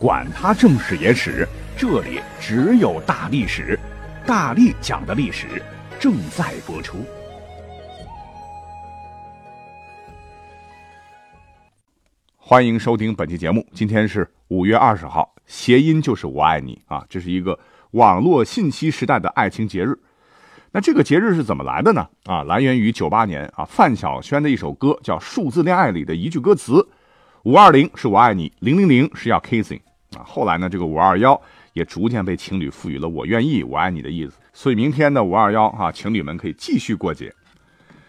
管他正史野史。这里只有大历史，大力讲的历史正在播出。欢迎收听本期节目。今天是五月二十号，谐音就是“我爱你”啊，这是一个网络信息时代的爱情节日。那这个节日是怎么来的呢？啊，来源于九八年啊范晓萱的一首歌，叫《数字恋爱》里的一句歌词：“五二零是我爱你，零零零是要 kissing 啊。”后来呢，这个五二幺。也逐渐被情侣赋予了“我愿意，我爱你”的意思，所以明天的五二幺啊，情侣们可以继续过节。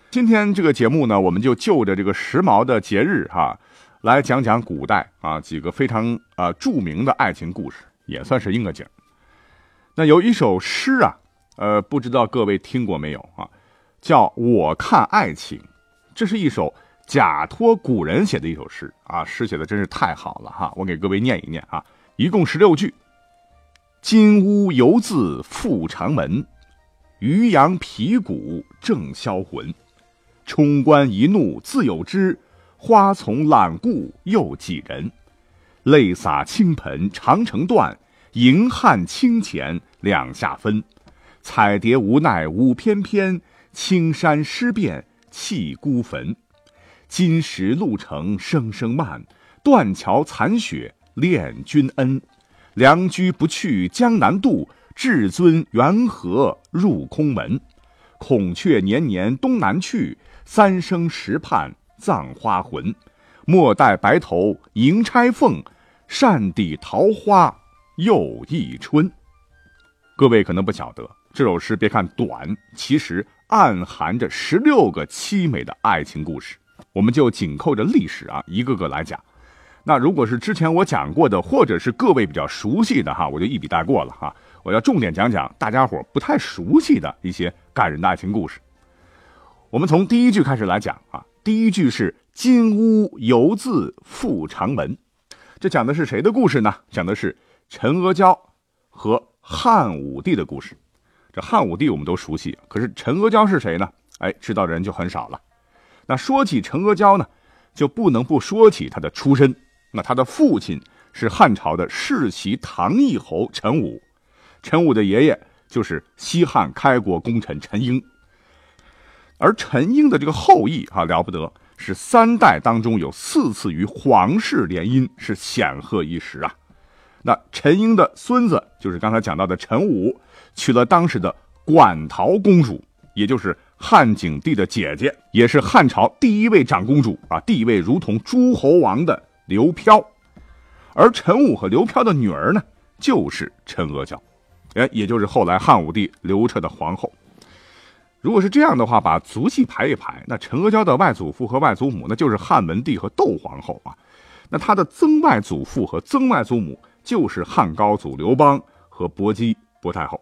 今天这个节目呢，我们就就着这个时髦的节日哈，来讲讲古代啊几个非常啊著名的爱情故事，也算是应个景。那有一首诗啊，呃，不知道各位听过没有啊？叫《我看爱情》，这是一首贾托古人写的一首诗啊，诗写的真是太好了哈！我给各位念一念啊，一共十六句。金屋犹自复长门，渔阳鼙鼓正销魂。冲冠一怒自有之，花丛懒顾又几人？泪洒倾盆长城断，银汉清浅两下分。彩蝶无奈舞翩翩，青山湿遍泣孤坟。金石路程声声慢，断桥残雪恋君恩。良驹不去江南渡，至尊缘何入空门？孔雀年年东南去，三生石畔葬花魂。莫待白头迎钗凤，扇底桃花又一春。各位可能不晓得，这首诗别看短，其实暗含着十六个凄美的爱情故事。我们就紧扣着历史啊，一个个来讲。那如果是之前我讲过的，或者是各位比较熟悉的哈，我就一笔带过了哈。我要重点讲讲大家伙不太熟悉的一些感人的爱情故事。我们从第一句开始来讲啊，第一句是“金屋犹自复长门”，这讲的是谁的故事呢？讲的是陈阿娇和汉武帝的故事。这汉武帝我们都熟悉，可是陈阿娇是谁呢？哎，知道的人就很少了。那说起陈阿娇呢，就不能不说起她的出身。那她的父亲是汉朝的世袭唐义侯陈武，陈武的爷爷就是西汉开国功臣陈婴，而陈婴的这个后裔啊了不得，是三代当中有四次与皇室联姻，是显赫一时啊。那陈婴的孙子就是刚才讲到的陈武，娶了当时的馆陶公主，也就是汉景帝的姐姐，也是汉朝第一位长公主啊，地位如同诸侯王的。刘飘，而陈武和刘飘的女儿呢，就是陈阿娇，哎，也就是后来汉武帝刘彻的皇后。如果是这样的话，把族系排一排，那陈阿娇的外祖父和外祖母，那就是汉文帝和窦皇后啊。那他的曾外祖父和曾外祖母，就是汉高祖刘邦和薄姬薄太后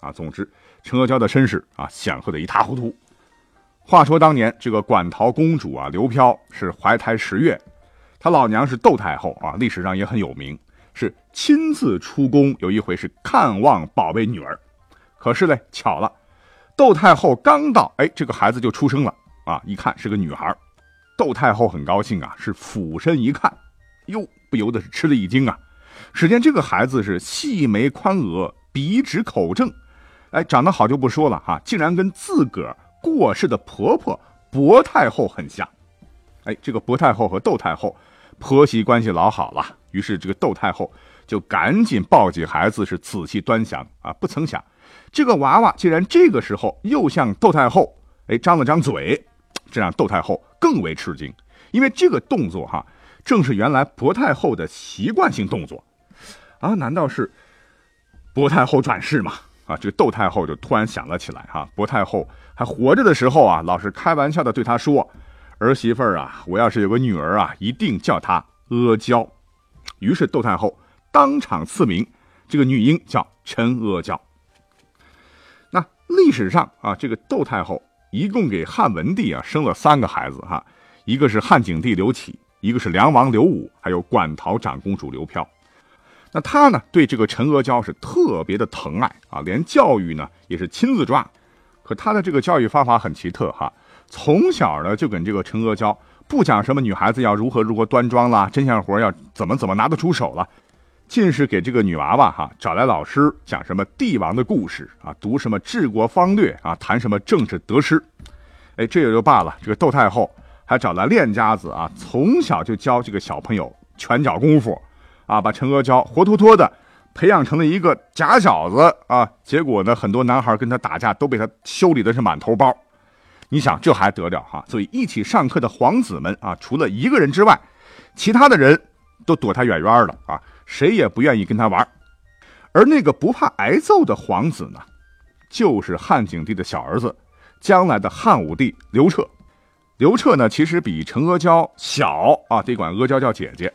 啊。总之，陈阿娇的身世啊，显赫的一塌糊涂。话说当年这个馆陶公主啊，刘飘是怀胎十月。他老娘是窦太后啊，历史上也很有名，是亲自出宫。有一回是看望宝贝女儿，可是嘞，巧了，窦太后刚到，哎，这个孩子就出生了啊！一看是个女孩，窦太后很高兴啊，是俯身一看，哟，不由得是吃了一惊啊！只见这个孩子是细眉宽额，鼻直口正，哎，长得好就不说了哈，竟然跟自个儿过世的婆婆薄太后很像。哎，这个薄太后和窦太后。婆媳关系老好了，于是这个窦太后就赶紧抱起孩子，是仔细端详啊。不曾想，这个娃娃竟然这个时候又向窦太后哎张了张嘴，这让窦太后更为吃惊，因为这个动作哈，正是原来薄太后的习惯性动作啊。难道是薄太后转世吗？啊，这个窦太后就突然想了起来哈。薄太后还活着的时候啊，老是开玩笑的对她说。儿媳妇儿啊，我要是有个女儿啊，一定叫她阿娇。于是窦太后当场赐名，这个女婴叫陈阿娇。那历史上啊，这个窦太后一共给汉文帝啊生了三个孩子哈，一个是汉景帝刘启，一个是梁王刘武，还有馆陶长公主刘飘。那他呢，对这个陈阿娇是特别的疼爱啊，连教育呢也是亲自抓。可他的这个教育方法很奇特哈，从小呢就跟这个陈阿娇不讲什么女孩子要如何如何端庄啦，针线活要怎么怎么拿得出手了，尽是给这个女娃娃哈找来老师讲什么帝王的故事啊，读什么治国方略啊，谈什么政治得失。哎，这也就罢了，这个窦太后还找来练家子啊，从小就教这个小朋友拳脚功夫。啊，把陈阿娇活脱脱的培养成了一个假小子啊！结果呢，很多男孩跟他打架都被他修理的是满头包。你想这还得了哈？所以一起上课的皇子们啊，除了一个人之外，其他的人都躲他远远的啊，谁也不愿意跟他玩。而那个不怕挨揍的皇子呢，就是汉景帝的小儿子，将来的汉武帝刘彻。刘彻呢，其实比陈阿娇小啊，得管阿娇叫姐姐。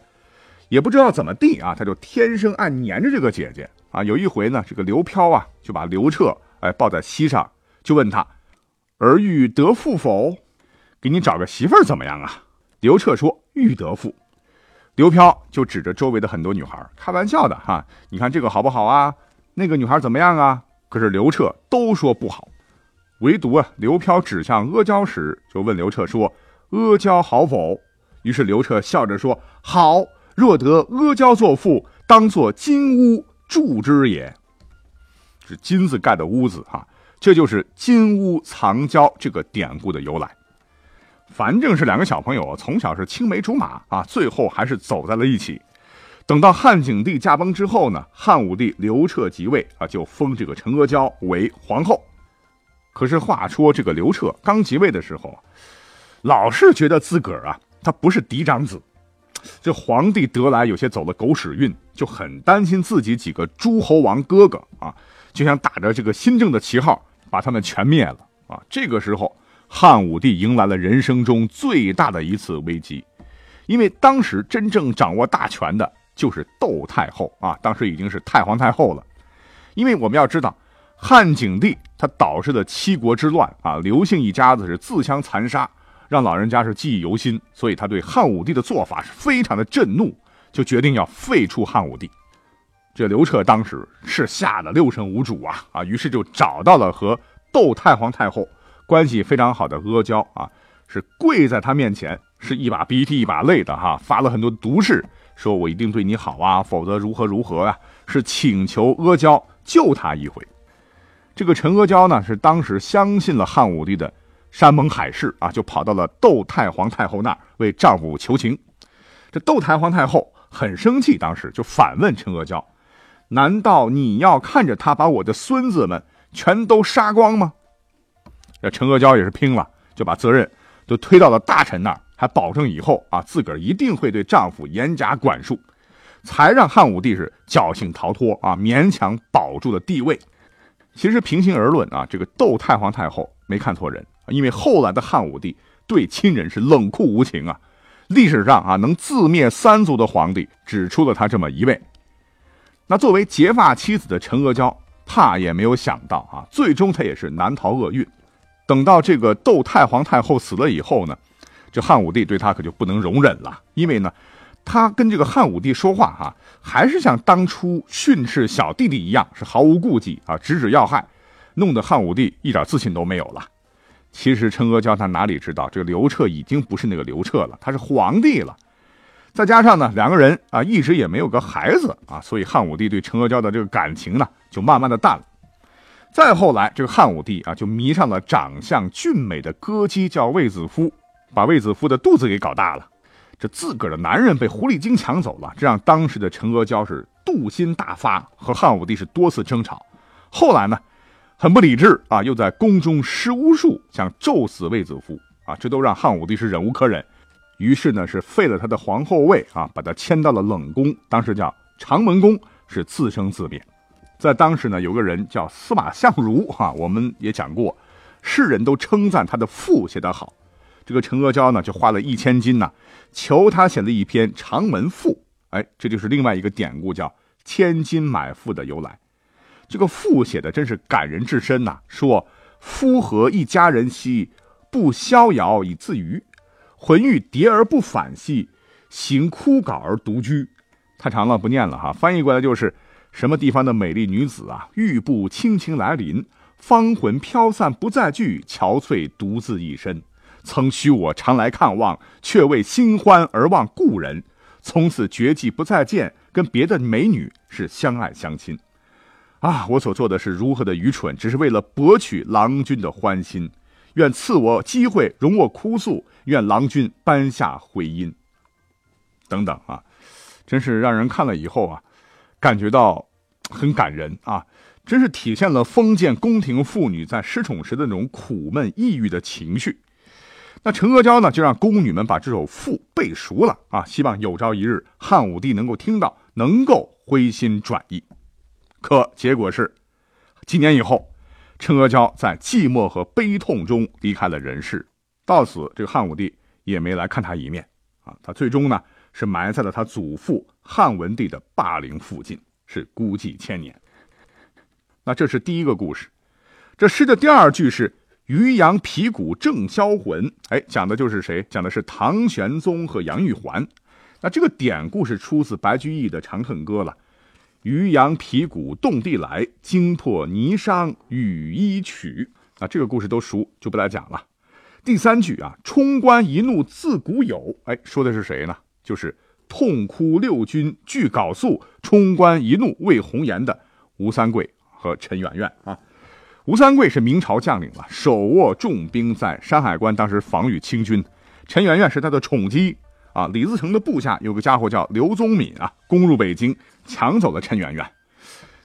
也不知道怎么地啊，他就天生爱黏着这个姐姐啊。有一回呢，这个刘飘啊就把刘彻哎抱在膝上，就问他：“儿欲得妇否？给你找个媳妇儿怎么样啊？”刘彻说：“欲得妇。”刘飘就指着周围的很多女孩开玩笑的哈：“你看这个好不好啊？那个女孩怎么样啊？”可是刘彻都说不好，唯独啊刘飘指向阿娇时就问刘彻说：“阿娇好否？”于是刘彻笑着说：“好。”若得阿娇作妇，当作金屋住之也。是金子盖的屋子哈，这就是金屋藏娇这个典故的由来。反正是两个小朋友从小是青梅竹马啊，最后还是走在了一起。等到汉景帝驾崩之后呢，汉武帝刘彻即位啊，就封这个陈阿娇为皇后。可是话说这个刘彻刚即位的时候，老是觉得自个儿啊，他不是嫡长子。这皇帝得来有些走了狗屎运，就很担心自己几个诸侯王哥哥啊，就想打着这个新政的旗号把他们全灭了啊。这个时候，汉武帝迎来了人生中最大的一次危机，因为当时真正掌握大权的就是窦太后啊，当时已经是太皇太后了。因为我们要知道，汉景帝他导致的七国之乱啊，刘姓一家子是自相残杀。让老人家是记忆犹新，所以他对汉武帝的做法是非常的震怒，就决定要废除汉武帝。这刘彻当时是吓得六神无主啊啊！于是就找到了和窦太皇太后关系非常好的阿娇啊，是跪在他面前，是一把鼻涕一把泪的哈，发了很多毒誓，说我一定对你好啊，否则如何如何呀？是请求阿娇救他一回。这个陈阿娇呢，是当时相信了汉武帝的。山盟海誓啊，就跑到了窦太皇太后那儿为丈夫求情。这窦太皇太后很生气，当时就反问陈阿娇：“难道你要看着他把我的孙子们全都杀光吗？”这陈阿娇也是拼了，就把责任都推到了大臣那儿，还保证以后啊自个儿一定会对丈夫严加管束，才让汉武帝是侥幸逃脱啊，勉强保住了地位。其实平心而论啊，这个窦太皇太后没看错人。因为后来的汉武帝对亲人是冷酷无情啊，历史上啊能自灭三族的皇帝只出了他这么一位。那作为结发妻子的陈阿娇，怕也没有想到啊，最终她也是难逃厄运。等到这个窦太皇太后死了以后呢，这汉武帝对她可就不能容忍了，因为呢，他跟这个汉武帝说话哈，还是像当初训斥小弟弟一样，是毫无顾忌啊，直指要害，弄得汉武帝一点自信都没有了。其实陈阿娇他哪里知道，这个刘彻已经不是那个刘彻了，他是皇帝了。再加上呢，两个人啊一直也没有个孩子啊，所以汉武帝对陈阿娇的这个感情呢就慢慢的淡了。再后来，这个汉武帝啊就迷上了长相俊美的歌姬叫卫子夫，把卫子夫的肚子给搞大了。这自个儿的男人被狐狸精抢走了，这让当时的陈阿娇是妒心大发，和汉武帝是多次争吵。后来呢？很不理智啊！又在宫中施巫术，想咒死卫子夫啊！这都让汉武帝是忍无可忍，于是呢是废了他的皇后位啊，把他迁到了冷宫，当时叫长门宫，是自生自灭。在当时呢，有个人叫司马相如哈，我们也讲过，世人都称赞他的赋写得好。这个陈阿娇呢，就花了一千金呢，求他写了一篇长门赋。哎，这就是另外一个典故，叫千金买赋的由来。这个赋写的真是感人至深呐，说夫和一家人兮，不逍遥以自娱；浑欲蝶而不返兮，行枯槁而独居。太长了，不念了哈。翻译过来就是：什么地方的美丽女子啊，玉步轻轻来临，芳魂飘散不再聚，憔悴独自一身。曾许我常来看望，却为新欢而忘故人。从此绝迹不再见，跟别的美女是相爱相亲。啊，我所做的是如何的愚蠢，只是为了博取郎君的欢心。愿赐我机会，容我哭诉。愿郎君颁下回音。等等啊。真是让人看了以后啊，感觉到很感人啊！真是体现了封建宫廷妇女在失宠时的那种苦闷、抑郁的情绪。那陈阿娇呢，就让宫女们把这首赋背熟了啊，希望有朝一日汉武帝能够听到，能够回心转意。可结果是，几年以后，陈阿娇在寂寞和悲痛中离开了人世。到此，这个汉武帝也没来看她一面啊。他最终呢？是埋在了他祖父汉文帝的霸陵附近，是孤寂千年。那这是第一个故事。这诗的第二句是“渔阳鼙鼓正销魂”，哎，讲的就是谁？讲的是唐玄宗和杨玉环。那这个典故是出自白居易的《长恨歌》了，“渔阳鼙鼓动地来，惊破霓裳羽衣曲”。啊这个故事都熟，就不来讲了。第三句啊，“冲冠一怒自古有”，哎，说的是谁呢？就是痛哭六军俱缟素，冲冠一怒为红颜的吴三桂和陈圆圆啊。吴三桂是明朝将领了，手握重兵在山海关，当时防御清军。陈圆圆是他的宠姬啊。李自成的部下有个家伙叫刘宗敏啊，攻入北京，抢走了陈圆圆。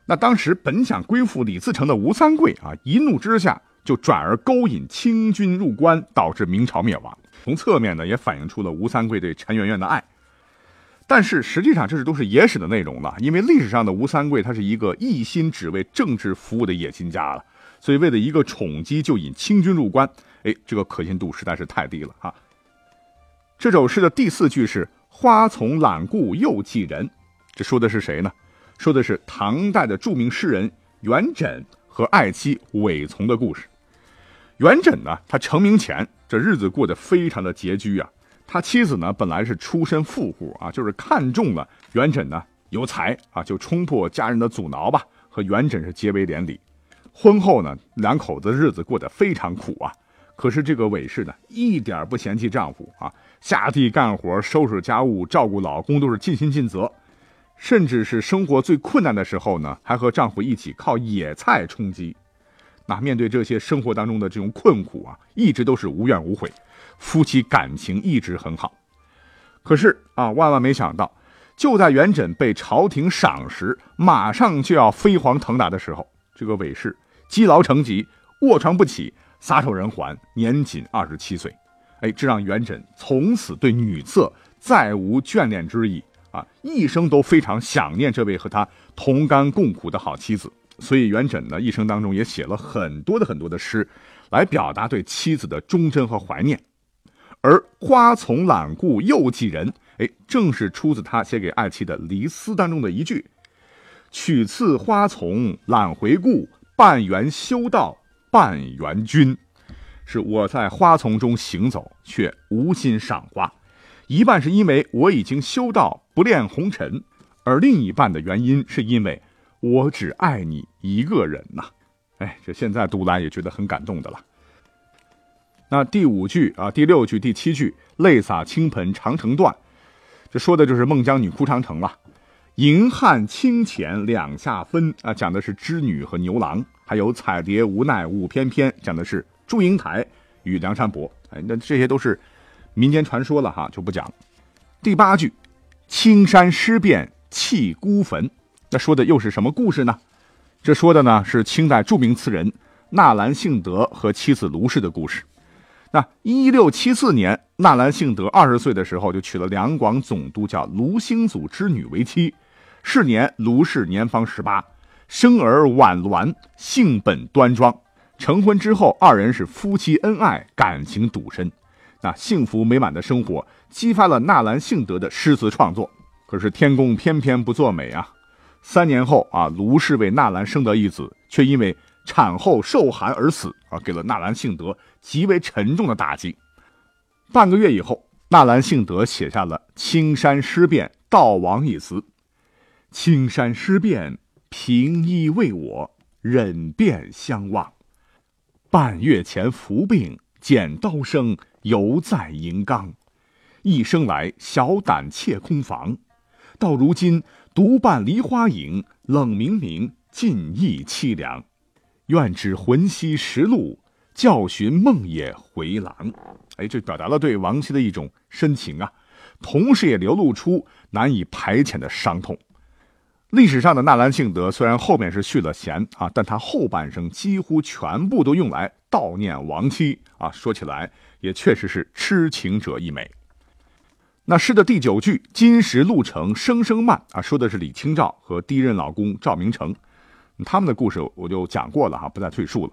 那当时本想归附李自成的吴三桂啊，一怒之下就转而勾引清军入关，导致明朝灭亡。从侧面呢，也反映出了吴三桂对陈圆圆的爱，但是实际上这是都是野史的内容了，因为历史上的吴三桂他是一个一心只为政治服务的野心家了，所以为了一个宠姬就引清军入关，哎，这个可信度实在是太低了哈。这首诗的第四句是“花丛懒顾又寄人”，这说的是谁呢？说的是唐代的著名诗人元稹和爱妻韦丛的故事。元稹呢，他成名前。这日子过得非常的拮据啊！他妻子呢，本来是出身富户啊，就是看中了元稹呢有才啊，就冲破家人的阻挠吧，和元稹是结为连理。婚后呢，两口子日子过得非常苦啊。可是这个韦氏呢，一点不嫌弃丈夫啊，下地干活、收拾家务、照顾老公都是尽心尽责，甚至是生活最困难的时候呢，还和丈夫一起靠野菜充饥。那面对这些生活当中的这种困苦啊，一直都是无怨无悔，夫妻感情一直很好。可是啊，万万没想到，就在元稹被朝廷赏识，马上就要飞黄腾达的时候，这个韦氏积劳成疾，卧床不起，撒手人寰，年仅二十七岁。哎，这让元稹从此对女色再无眷恋之意啊，一生都非常想念这位和他同甘共苦的好妻子。所以元稹呢，一生当中也写了很多的很多的诗，来表达对妻子的忠贞和怀念。而“花丛懒顾又寄人”，哎，正是出自他写给爱妻的离思当中的一句：“取次花丛懒回顾，半缘修道半缘君。”是我在花丛中行走，却无心赏花，一半是因为我已经修道不恋红尘，而另一半的原因是因为。我只爱你一个人呐，哎，这现在读来也觉得很感动的了。那第五句啊，第六句、第七句“泪洒倾盆长城断”，这说的就是孟姜女哭长城了。银汉清浅两下分啊，讲的是织女和牛郎；还有彩蝶无奈舞翩翩，讲的是祝英台与梁山伯。哎，那这些都是民间传说了哈，就不讲了。第八句“青山湿变弃孤坟”。那说的又是什么故事呢？这说的呢是清代著名词人纳兰性德和妻子卢氏的故事。那一六七四年，纳兰性德二十岁的时候，就娶了两广总督叫卢兴祖之女为妻。是年，卢氏年方十八，生儿婉鸾，性本端庄。成婚之后，二人是夫妻恩爱，感情笃深。那幸福美满的生活，激发了纳兰性德的诗词创作。可是天公偏偏不作美啊！三年后啊，卢氏为纳兰生得一子，却因为产后受寒而死啊，给了纳兰性德极为沉重的打击。半个月以后，纳兰性德写下了《青山诗变悼亡》一词：“青山诗变，平衣为我，忍便相望。半月前服病，剪刀声犹在银缸。一生来小胆怯空房，到如今独伴梨花影，冷明明，尽意凄凉。愿指魂兮实路，教寻梦也回廊。”哎，这表达了对亡妻的一种深情啊，同时也流露出难以排遣的伤痛。历史上的纳兰性德虽然后面是续了弦啊，但他后半生几乎全部都用来悼念亡妻啊。说起来也确实是痴情者一枚。那诗的第九句“金石路程声声慢”啊，说的是李清照和第一任老公赵明诚，他们的故事我就讲过了哈，不再赘述了。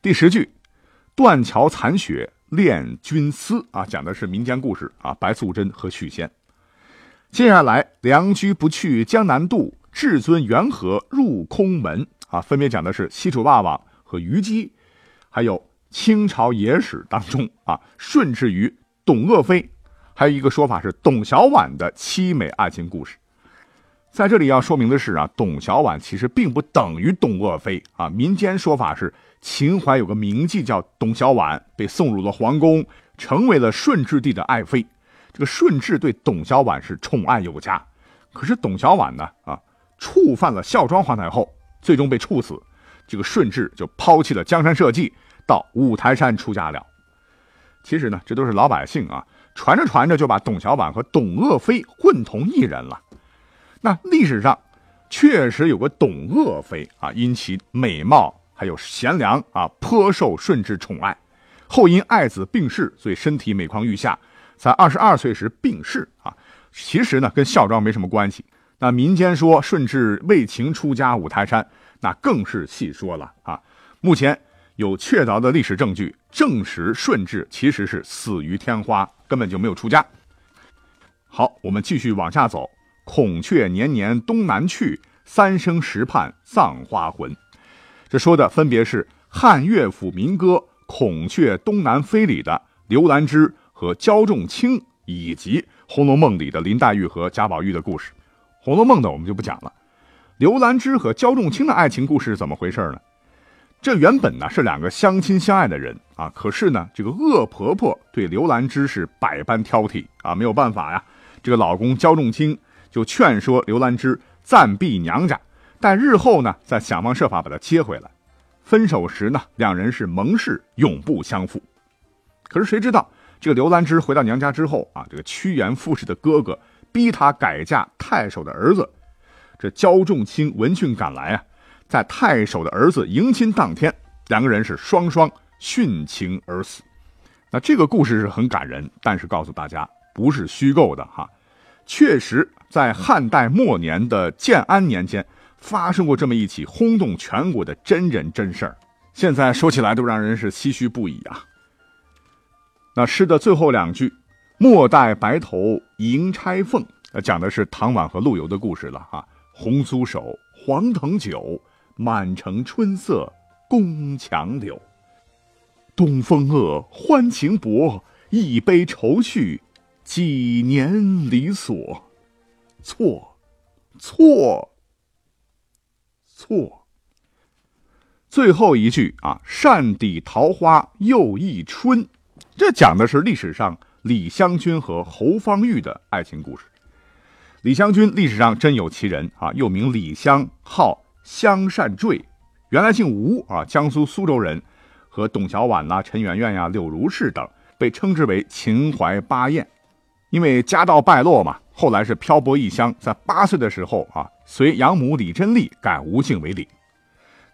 第十句“断桥残雪”。恋君思啊，讲的是民间故事啊，白素贞和许仙。接下来，良驹不去江南渡，至尊缘何入空门啊，分别讲的是西楚霸王和虞姬，还有清朝野史当中啊，顺治与董鄂妃，还有一个说法是董小宛的凄美爱情故事。在这里要说明的是啊，董小宛其实并不等于董鄂妃啊。民间说法是秦淮有个名妓叫董小宛，被送入了皇宫，成为了顺治帝的爱妃。这个顺治对董小宛是宠爱有加，可是董小宛呢啊，触犯了孝庄皇太后，最终被处死。这个顺治就抛弃了江山社稷，到五台山出家了。其实呢，这都是老百姓啊，传着传着就把董小宛和董鄂妃混同一人了。那历史上确实有个董鄂妃啊，因其美貌还有贤良啊，颇受顺治宠爱。后因爱子病逝，所以身体每况愈下，在二十二岁时病逝啊。其实呢，跟孝庄没什么关系。那民间说顺治为情出家五台山，那更是细说了啊。目前有确凿的历史证据证实顺治其实是死于天花，根本就没有出家。好，我们继续往下走。孔雀年年东南去，三生石畔葬花魂。这说的分别是汉乐府民歌《孔雀东南飞》里的刘兰芝和焦仲卿，以及《红楼梦》里的林黛玉和贾宝玉的故事。《红楼梦》的我们就不讲了。刘兰芝和焦仲卿的爱情故事是怎么回事呢？这原本呢是两个相亲相爱的人啊，可是呢这个恶婆婆对刘兰芝是百般挑剔啊，没有办法呀，这个老公焦仲卿。就劝说刘兰芝暂避娘家，但日后呢，再想方设法把她接回来。分手时呢，两人是盟誓永不相负。可是谁知道，这个刘兰芝回到娘家之后啊，这个趋炎附势的哥哥逼他改嫁太守的儿子。这焦仲卿闻讯赶来啊，在太守的儿子迎亲当天，两个人是双双殉情而死。那这个故事是很感人，但是告诉大家不是虚构的哈。确实，在汉代末年的建安年间，发生过这么一起轰动全国的真人真事儿。现在说起来都让人是唏嘘不已啊。那诗的最后两句“莫待白头迎钗凤”，讲的是唐婉和陆游的故事了哈。红酥手，黄藤酒，满城春色宫墙柳。东风恶，欢情薄，一杯愁绪。几年离索，错，错，错。最后一句啊，扇底桃花又一春，这讲的是历史上李香君和侯方域的爱情故事。李香君历史上真有其人啊，又名李香，号香善坠，原来姓吴啊，江苏苏州人，和董小宛呐、陈圆圆呀、柳如是等被称之为秦淮八艳。因为家道败落嘛，后来是漂泊异乡，在八岁的时候啊，随养母李贞丽改吴姓为李。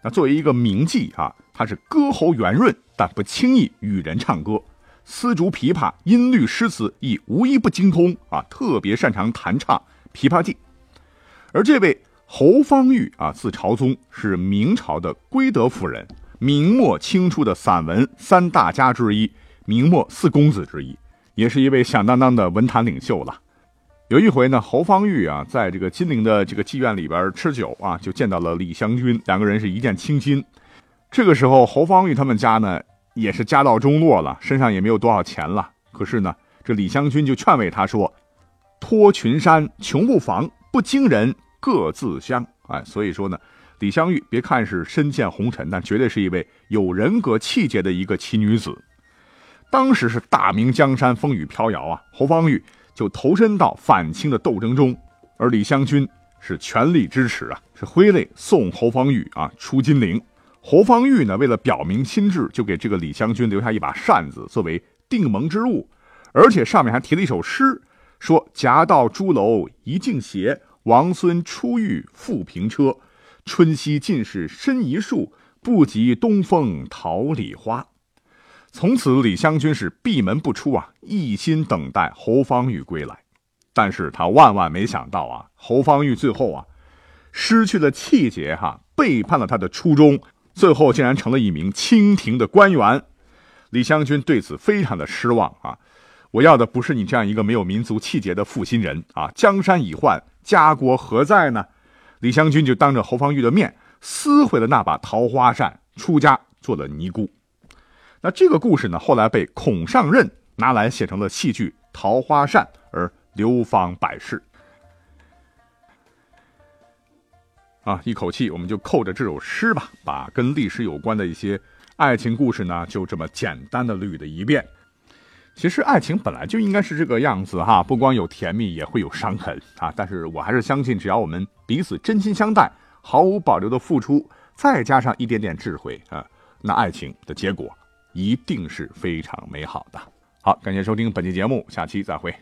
那作为一个名妓啊，她是歌喉圆润，但不轻易与人唱歌。丝竹琵琶音律诗词亦无一不精通啊，特别擅长弹唱《琵琶记》。而这位侯方域啊，字朝宗，是明朝的归德夫人，明末清初的散文三大家之一，明末四公子之一。也是一位响当当的文坛领袖了。有一回呢，侯方域啊，在这个金陵的这个妓院里边吃酒啊，就见到了李香君，两个人是一见倾心。这个时候，侯方域他们家呢，也是家道中落了，身上也没有多少钱了。可是呢，这李香君就劝慰他说：“脱群山，穷不妨；不惊人，各自香。”哎，所以说呢，李香玉别看是身陷红尘，但绝对是一位有人格气节的一个奇女子。当时是大明江山风雨飘摇啊，侯方域。就投身到反清的斗争中，而李香君是全力支持啊，是挥泪送侯方域啊出金陵。侯方域呢，为了表明心志，就给这个李香君留下一把扇子作为定盟之物，而且上面还提了一首诗，说：“夹道朱楼一径斜，王孙出狱复平车。春夕尽是深一树，不及东风桃李花。”从此，李香君是闭门不出啊，一心等待侯方域归来。但是他万万没想到啊，侯方域最后啊，失去了气节哈，背叛了他的初衷，最后竟然成了一名清廷的官员。李香君对此非常的失望啊！我要的不是你这样一个没有民族气节的负心人啊！江山已换，家国何在呢？李香君就当着侯方域的面撕毁了那把桃花扇，出家做了尼姑。那这个故事呢，后来被孔尚任拿来写成了戏剧《桃花扇》，而流芳百世。啊，一口气我们就扣着这首诗吧，把跟历史有关的一些爱情故事呢，就这么简单的捋了一遍。其实爱情本来就应该是这个样子哈，不光有甜蜜，也会有伤痕啊。但是我还是相信，只要我们彼此真心相待，毫无保留的付出，再加上一点点智慧啊，那爱情的结果。一定是非常美好的。好，感谢收听本期节目，下期再会。